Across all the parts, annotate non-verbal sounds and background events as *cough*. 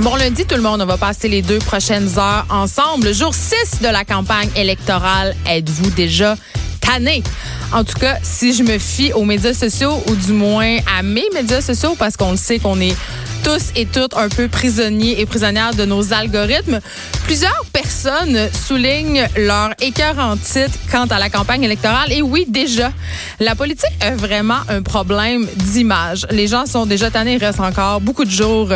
Bon lundi tout le monde, on va passer les deux prochaines heures ensemble. Le jour 6 de la campagne électorale, êtes-vous déjà tanné? En tout cas, si je me fie aux médias sociaux ou du moins à mes médias sociaux parce qu'on le sait qu'on est tous et toutes un peu prisonniers et prisonnières de nos algorithmes. Plusieurs personnes soulignent leur écœur en titre quant à la campagne électorale. Et oui, déjà, la politique a vraiment un problème d'image. Les gens sont déjà tannés, il reste encore beaucoup de jours.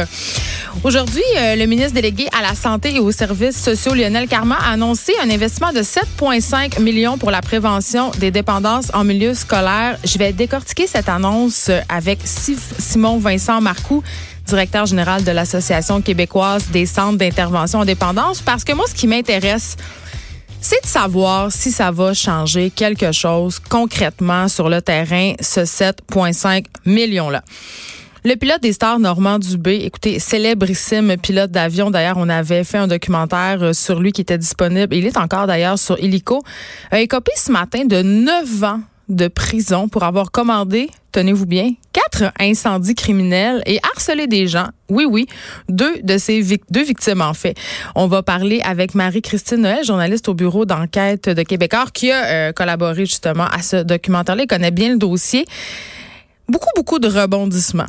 Aujourd'hui, euh, le ministre délégué à la Santé et aux services sociaux, Lionel Carman, a annoncé un investissement de 7,5 millions pour la prévention des dépendances en milieu scolaire. Je vais décortiquer cette annonce avec Simon Vincent Marcoux directeur général de l'Association québécoise des centres d'intervention en dépendance, parce que moi, ce qui m'intéresse, c'est de savoir si ça va changer quelque chose concrètement sur le terrain, ce 7,5 millions-là. Le pilote des stars Normand Dubé, écoutez, célébrissime pilote d'avion. D'ailleurs, on avait fait un documentaire euh, sur lui qui était disponible. Il est encore d'ailleurs sur Illico. A écopé ce matin de 9 ans de prison pour avoir commandé, tenez-vous bien, quatre incendies criminels et harcelé des gens. Oui, oui, deux de ces deux victimes en fait. On va parler avec Marie-Christine Noël, journaliste au bureau d'enquête de Québécois, qui a euh, collaboré justement à ce documentaire-là. Il connaît bien le dossier. Beaucoup, beaucoup de rebondissements.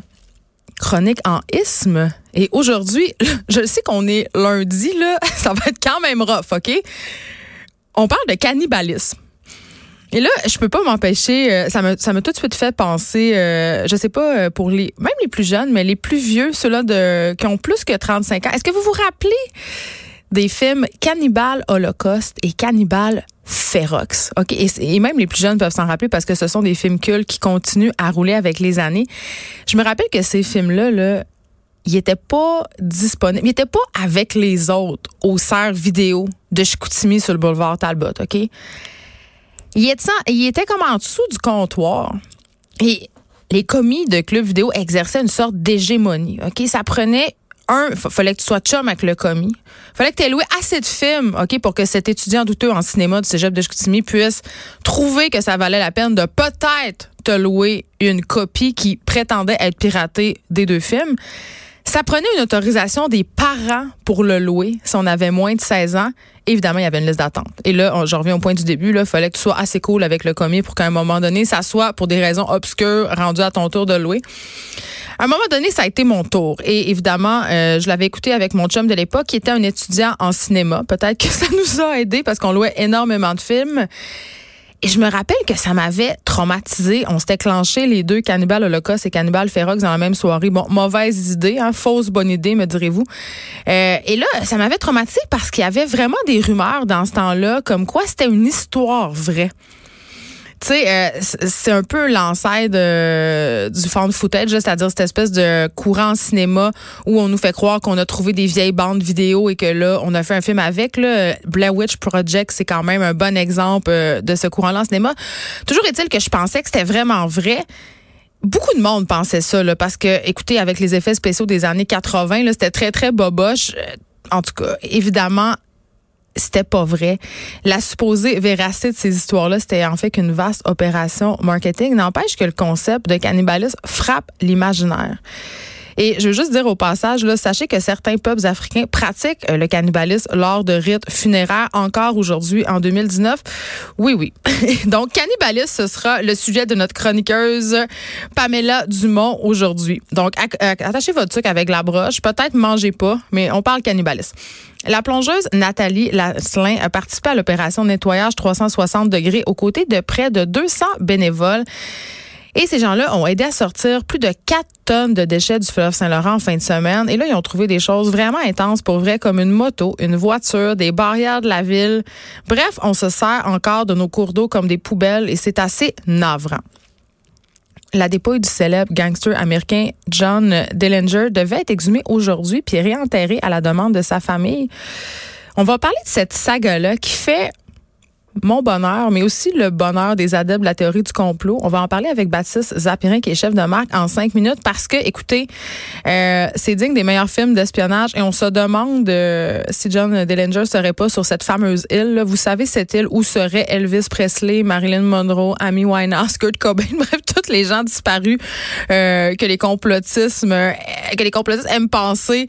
Chronique en isme. Et aujourd'hui, *laughs* je sais qu'on est lundi, là, *laughs* ça va être quand même rough, OK? On parle de cannibalisme. Et là, je peux pas m'empêcher, euh, ça m'a ça m'a tout de suite fait penser, euh, je sais pas euh, pour les même les plus jeunes, mais les plus vieux, ceux-là de qui ont plus que 35 ans. Est-ce que vous vous rappelez des films Cannibal Holocaust et Cannibal Ferox? OK, et, même les plus jeunes peuvent s'en rappeler parce que ce sont des films cultes qui continuent à rouler avec les années. Je me rappelle que ces films-là là, ils n'étaient pas disponibles, ils n'étaient pas avec les autres au serre vidéo de Chicoutimi sur le boulevard Talbot, OK? Il était, comme en dessous du comptoir. Et les commis de club vidéo exerçaient une sorte d'hégémonie. OK? Ça prenait un, fallait que tu sois chum avec le commis. Fallait que tu aies loué assez de films, pour que cet étudiant douteux en cinéma du cégep de Chicoutimi puisse trouver que ça valait la peine de peut-être te louer une copie qui prétendait être piratée des deux films. Ça prenait une autorisation des parents pour le louer si on avait moins de 16 ans. Évidemment, il y avait une liste d'attente. Et là, je reviens au point du début, il fallait que tu sois assez cool avec le commis pour qu'à un moment donné, ça soit pour des raisons obscures rendu à ton tour de louer. À un moment donné, ça a été mon tour. Et évidemment, euh, je l'avais écouté avec mon chum de l'époque, qui était un étudiant en cinéma. Peut-être que *laughs* ça nous a aidé parce qu'on louait énormément de films. Et je me rappelle que ça m'avait traumatisé. On s'était clenché les deux cannibales Holocaust et cannibales Ferox dans la même soirée. Bon, mauvaise idée, hein, fausse bonne idée, me direz-vous. Euh, et là, ça m'avait traumatisé parce qu'il y avait vraiment des rumeurs dans ce temps-là, comme quoi c'était une histoire vraie tu sais, euh, c'est un peu l'ancêtre du found footage, c'est-à-dire cette espèce de courant cinéma où on nous fait croire qu'on a trouvé des vieilles bandes vidéo et que là, on a fait un film avec. Là. Blair Witch Project, c'est quand même un bon exemple euh, de ce courant-là en cinéma. Toujours est-il que je pensais que c'était vraiment vrai. Beaucoup de monde pensait ça, là, parce que, écoutez, avec les effets spéciaux des années 80, c'était très, très boboche. Euh, en tout cas, évidemment, c'était pas vrai. La supposée véracité de ces histoires-là, c'était en fait qu'une vaste opération marketing. N'empêche que le concept de cannibalisme frappe l'imaginaire. Et je veux juste dire au passage, sachez que certains peuples africains pratiquent euh, le cannibalisme lors de rites funéraires encore aujourd'hui en 2019. Oui, oui. *laughs* Donc, cannibalisme, ce sera le sujet de notre chroniqueuse Pamela Dumont aujourd'hui. Donc, attachez votre truc avec la broche. Peut-être mangez pas, mais on parle cannibalisme. La plongeuse Nathalie Lasselin a participé à l'opération nettoyage 360 degrés aux côtés de près de 200 bénévoles. Et ces gens-là ont aidé à sortir plus de 4 tonnes de déchets du fleuve Saint-Laurent en fin de semaine. Et là, ils ont trouvé des choses vraiment intenses pour vrai, comme une moto, une voiture, des barrières de la ville. Bref, on se sert encore de nos cours d'eau comme des poubelles et c'est assez navrant. La dépouille du célèbre gangster américain John Dillinger devait être exhumée aujourd'hui puis réenterrée à la demande de sa famille. On va parler de cette saga-là qui fait mon bonheur, mais aussi le bonheur des adeptes de la théorie du complot. On va en parler avec Baptiste Zapirin, qui est chef de marque, en cinq minutes, parce que, écoutez, euh, c'est digne des meilleurs films d'espionnage et on se demande euh, si John Dillinger serait pas sur cette fameuse île. Vous savez, cette île où seraient Elvis Presley, Marilyn Monroe, Amy Winehouse, Kurt Cobain, *laughs* bref, tous les gens disparus euh, que les complotismes, que les complotistes aiment penser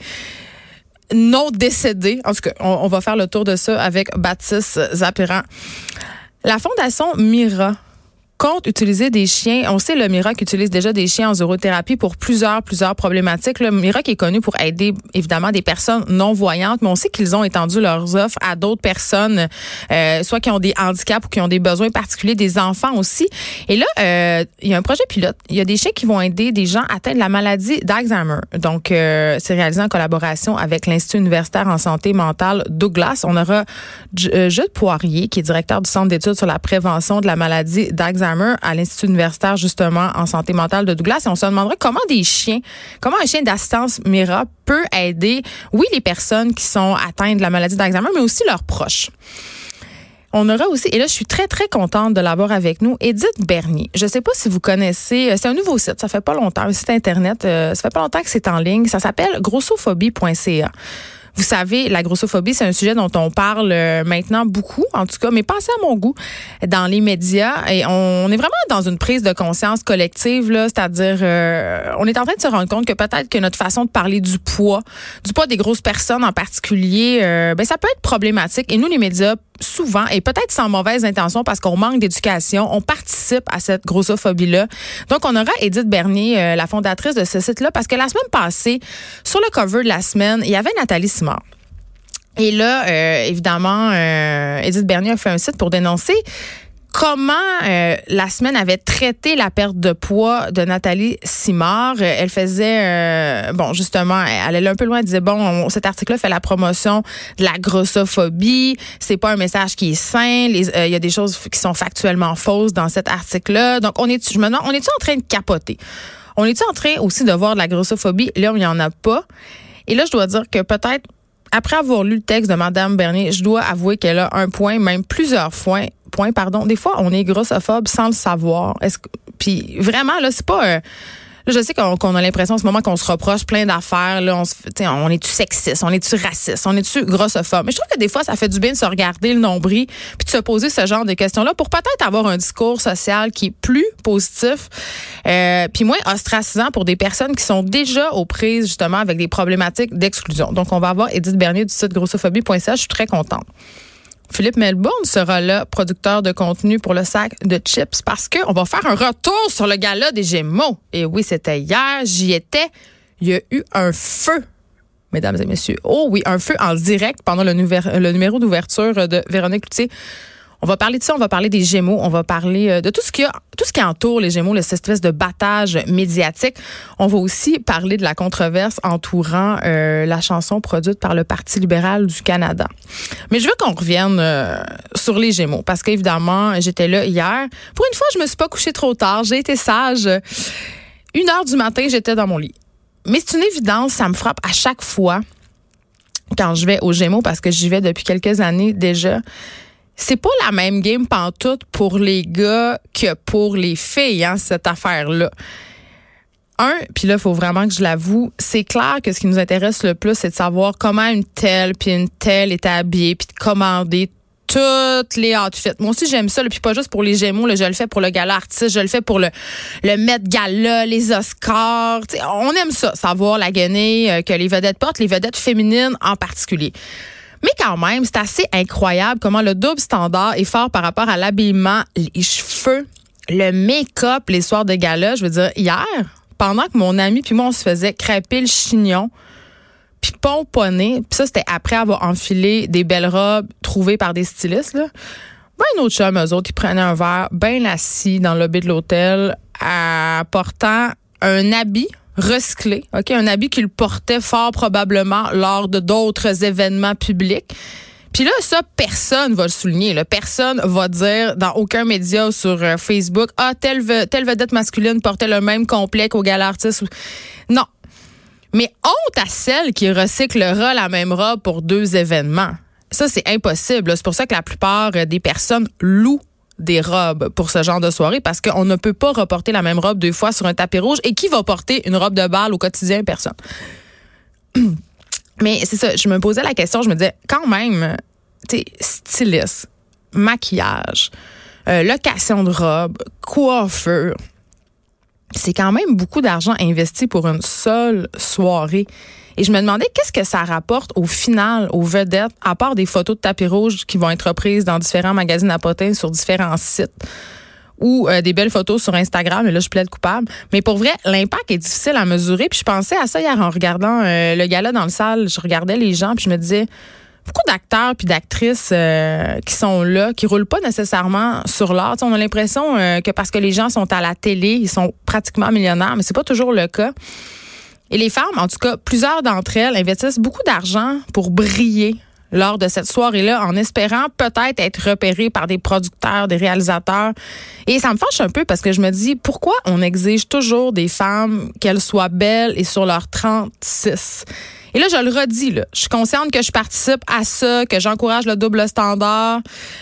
non décédés. En tout cas, on, va faire le tour de ça avec Baptiste Zapiran. La Fondation Mira compte utiliser des chiens. On sait le Mirac utilise déjà des chiens en zoothérapie pour plusieurs plusieurs problématiques. Le Mirac est connu pour aider évidemment des personnes non voyantes, mais on sait qu'ils ont étendu leurs offres à d'autres personnes, euh, soit qui ont des handicaps ou qui ont des besoins particuliers, des enfants aussi. Et là, euh, il y a un projet pilote. Il y a des chiens qui vont aider des gens atteints de la maladie d'Alzheimer. Donc, euh, c'est réalisé en collaboration avec l'Institut universitaire en santé mentale Douglas. On aura Jude Poirier, qui est directeur du Centre d'études sur la prévention de la maladie d'Alzheimer à l'Institut universitaire justement en santé mentale de Douglas et on se demanderait comment des chiens, comment un chien d'assistance Mira peut aider, oui, les personnes qui sont atteintes de la maladie d'Alzheimer, mais aussi leurs proches. On aura aussi, et là, je suis très, très contente de l'avoir avec nous, Edith Bernier. Je ne sais pas si vous connaissez, euh, c'est un nouveau site, ça fait pas longtemps, un site Internet, euh, ça fait pas longtemps que c'est en ligne, ça s'appelle grossophobie.ca. Vous savez, la grossophobie, c'est un sujet dont on parle euh, maintenant beaucoup, en tout cas, mais pas assez à mon goût dans les médias. Et on est vraiment dans une prise de conscience collective, là, c'est-à-dire, euh, on est en train de se rendre compte que peut-être que notre façon de parler du poids, du poids des grosses personnes en particulier, euh, ben ça peut être problématique. Et nous, les médias, souvent, et peut-être sans mauvaise intention parce qu'on manque d'éducation, on participe à cette grossophobie-là. Donc, on aura Edith Bernier, la fondatrice de ce site-là, parce que la semaine passée, sur le cover de la semaine, il y avait Nathalie Simard. Et là, euh, évidemment, euh, Edith Bernier a fait un site pour dénoncer comment euh, la semaine avait traité la perte de poids de Nathalie Simard? Elle faisait, bon, justement, elle allait un peu loin, elle disait, bon, cet article-là fait la promotion de la grossophobie, c'est pas un message qui est sain, il y a des choses qui sont factuellement fausses dans cet article-là. Donc, on est, je me demande, on est-tu en train de capoter? On est-tu en train aussi de voir de la grossophobie? Là, il n'y en a pas. Et là, je dois dire que peut-être après avoir lu le texte de Madame Bernier, je dois avouer qu'elle a un point, même plusieurs points. Point, pardon. Des fois, on est grossophobe sans le savoir. Est-ce que, puis vraiment là, c'est pas. Euh, je sais qu'on a l'impression en ce moment qu'on se reproche plein d'affaires. On, on est-tu sexiste, on est-tu raciste, on est-tu grossophobe? Mais je trouve que des fois, ça fait du bien de se regarder le nombril puis de se poser ce genre de questions-là pour peut-être avoir un discours social qui est plus positif euh, puis moins ostracisant pour des personnes qui sont déjà aux prises justement avec des problématiques d'exclusion. Donc, on va avoir Edith Bernier du site grossophobie.ca. Je suis très contente. Philippe Melbourne sera là, producteur de contenu pour le sac de chips, parce qu'on va faire un retour sur le gala des Gémeaux. Et oui, c'était hier, j'y étais. Il y a eu un feu, mesdames et messieurs. Oh oui, un feu en direct pendant le, numéro d'ouverture de Véronique Cloutier. On va parler de ça, on va parler des Gémeaux, on va parler euh, de tout ce qui a, tout ce qui entoure les Gémeaux, cette espèce de battage médiatique. On va aussi parler de la controverse entourant euh, la chanson produite par le Parti libéral du Canada. Mais je veux qu'on revienne euh, sur les Gémeaux parce qu'évidemment, j'étais là hier. Pour une fois, je me suis pas couchée trop tard, j'ai été sage. Une heure du matin, j'étais dans mon lit. Mais c'est une évidence, ça me frappe à chaque fois quand je vais aux Gémeaux parce que j'y vais depuis quelques années déjà c'est pas la même game pantoute pour les gars que pour les filles, hein, cette affaire-là. Un, puis là, il faut vraiment que je l'avoue, c'est clair que ce qui nous intéresse le plus, c'est de savoir comment une telle puis une telle est habillée, puis de commander toutes les outfits. Moi aussi, j'aime ça, puis pas juste pour les Gémeaux, là, je le fais pour le gala artiste, je le fais pour le, le Met Gala, les Oscars. on aime ça, savoir la guenille euh, que les vedettes portent, les vedettes féminines en particulier. Mais quand même, c'est assez incroyable comment le double standard est fort par rapport à l'habillement, les cheveux, le make-up, les soirs de gala. Je veux dire, hier, pendant que mon ami puis moi, on se faisait crêper le chignon, puis pomponner, puis ça, c'était après avoir enfilé des belles robes trouvées par des stylistes, là. Ben, une autre chum, eux autres, ils prenaient un verre bien assis dans le lobby de l'hôtel, apportant un habit recyclé, ok, un habit qu'il portait fort probablement lors de d'autres événements publics. Puis là, ça, personne va le souligner. Là. Personne va dire dans aucun média sur euh, Facebook, ah, telle, vedette masculine portait le même complet qu'au gala artiste. Non. Mais honte à celle qui recyclera la même robe pour deux événements. ça, c'est impossible. C'est pour ça que la plupart des personnes louent des robes pour ce genre de soirée parce qu'on ne peut pas reporter la même robe deux fois sur un tapis rouge. Et qui va porter une robe de bal au quotidien? Personne. *clears throat* Mais c'est ça, je me posais la question, je me disais, quand même, tu sais, styliste, maquillage, euh, location de robe, coiffeur, c'est quand même beaucoup d'argent investi pour une seule soirée. Et je me demandais qu'est-ce que ça rapporte au final aux vedettes, à part des photos de tapis rouge qui vont être prises dans différents magazines à potins sur différents sites ou euh, des belles photos sur Instagram, et là, je plaide coupable. Mais pour vrai, l'impact est difficile à mesurer. Puis je pensais à ça hier en regardant euh, le gala dans le salle. Je regardais les gens, puis je me disais, beaucoup d'acteurs puis d'actrices euh, qui sont là, qui roulent pas nécessairement sur l'art. On a l'impression que parce que les gens sont à la télé, ils sont pratiquement millionnaires, mais c'est pas toujours le cas. Et les femmes, en tout cas, plusieurs d'entre elles investissent beaucoup d'argent pour briller lors de cette soirée-là en espérant peut-être être repéré par des producteurs, des réalisateurs. Et ça me fâche un peu parce que je me dis pourquoi on exige toujours des femmes qu'elles soient belles et sur leur 36. Et là, je le redis, là, je suis consciente que je participe à ça, que j'encourage le double standard,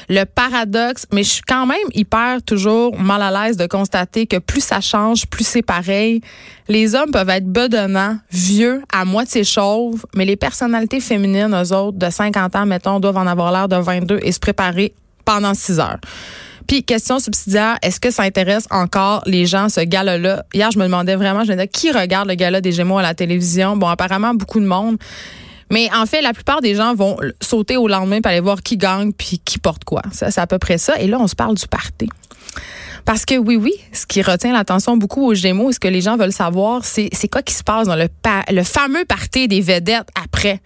le paradoxe, mais je suis quand même hyper toujours mal à l'aise de constater que plus ça change, plus c'est pareil. Les hommes peuvent être bedonnants, vieux, à moitié chauves, mais les personnalités féminines, eux autres, de 50 ans, mettons, doivent en avoir l'air de 22 et se préparer pendant 6 heures. Puis, question subsidiaire, est-ce que ça intéresse encore les gens, ce gala-là? Hier, je me demandais vraiment, je me disais, qui regarde le gala des Gémeaux à la télévision? Bon, apparemment, beaucoup de monde. Mais en fait, la plupart des gens vont sauter au lendemain pour aller voir qui gagne puis qui porte quoi. Ça, c'est à peu près ça. Et là, on se parle du party. Parce que oui, oui, ce qui retient l'attention beaucoup aux Gémeaux ce que les gens veulent savoir, c'est, c'est quoi qui se passe dans le, le fameux party des vedettes après?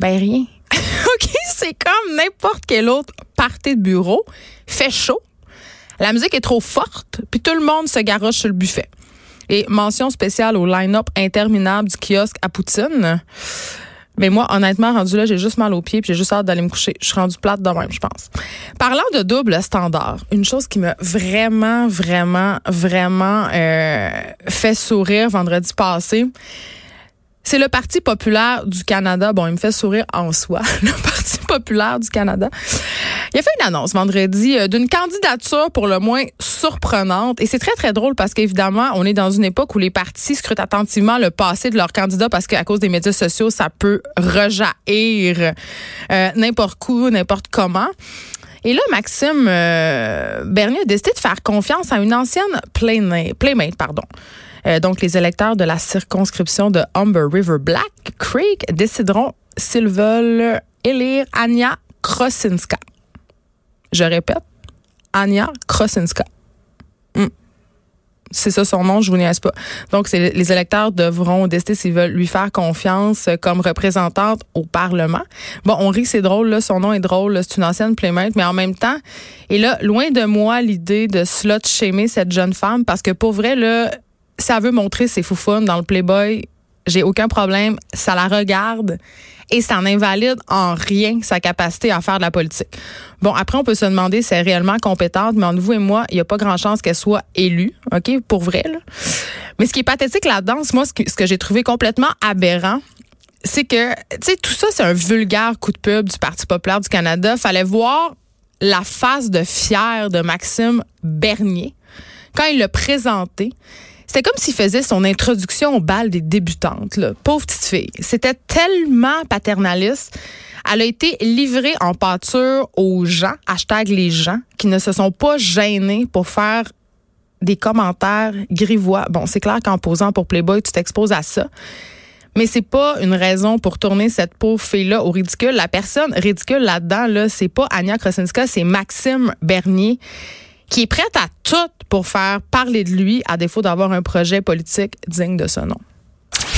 Ben rien. *laughs* OK, c'est comme n'importe quel autre party de bureau. Fait chaud. La musique est trop forte, puis tout le monde se garoche sur le buffet. Et mention spéciale au line-up interminable du kiosque à Poutine. Mais moi, honnêtement, rendu là, j'ai juste mal aux pieds puis j'ai juste hâte d'aller me coucher. Je suis rendue plate de même, je pense. Parlant de double standard, une chose qui m'a vraiment, vraiment, vraiment euh, fait sourire vendredi passé, c'est le Parti populaire du Canada. Bon, il me fait sourire en soi. *laughs* Le Parti populaire du Canada. Il a fait une annonce vendredi euh, d'une candidature pour le moins surprenante. Et c'est très, très drôle parce qu'évidemment, on est dans une époque où les partis scrutent attentivement le passé de leurs candidats parce qu'à cause des médias sociaux, ça peut rejaillir euh, n'importe où, n'importe comment. Et là, Maxime euh, Bernier a décidé de faire confiance à une ancienne playmate, pardon. Euh, donc, les électeurs de la circonscription de Humber River Black Creek décideront s'ils veulent élire Anya Krosinska. Je répète, Anya Krosinska. Hmm. C'est ça son nom, je vous niaise pas. Donc, les électeurs devront décider s'ils veulent lui faire confiance comme représentante au Parlement. Bon, on rit, c'est drôle, là, son nom est drôle, c'est une ancienne playmate, mais en même temps, et là, loin de moi l'idée de slot shamer cette jeune femme, parce que pour vrai, là, ça veut montrer ses foufounes dans le Playboy, j'ai aucun problème. Ça la regarde et ça n'invalide en rien sa capacité à faire de la politique. Bon, après, on peut se demander si elle est réellement compétente, mais entre vous et moi, il n'y a pas grand chance qu'elle soit élue, OK, pour vrai. Là. Mais ce qui est pathétique là-dedans, moi, ce que, j'ai trouvé complètement aberrant, c'est que, tu sais, tout ça, c'est un vulgaire coup de pub du Parti populaire du Canada. Fallait voir la face de fier de Maxime Bernier quand il l'a présenté. C'était comme s'il faisait son introduction au bal des débutantes. Là. Pauvre petite fille. C'était tellement paternaliste. Elle a été livrée en pâture aux gens, hashtag les gens, qui ne se sont pas gênés pour faire des commentaires grivois. Bon, c'est clair qu'en posant pour Playboy, tu t'exposes à ça. Mais c'est pas une raison pour tourner cette pauvre fille-là au ridicule. La personne ridicule là-dedans, là, c'est pas Anya Krasinska, c'est Maxime Bernier qui est prête à tout pour faire parler de lui, à défaut d'avoir un projet politique digne de ce nom.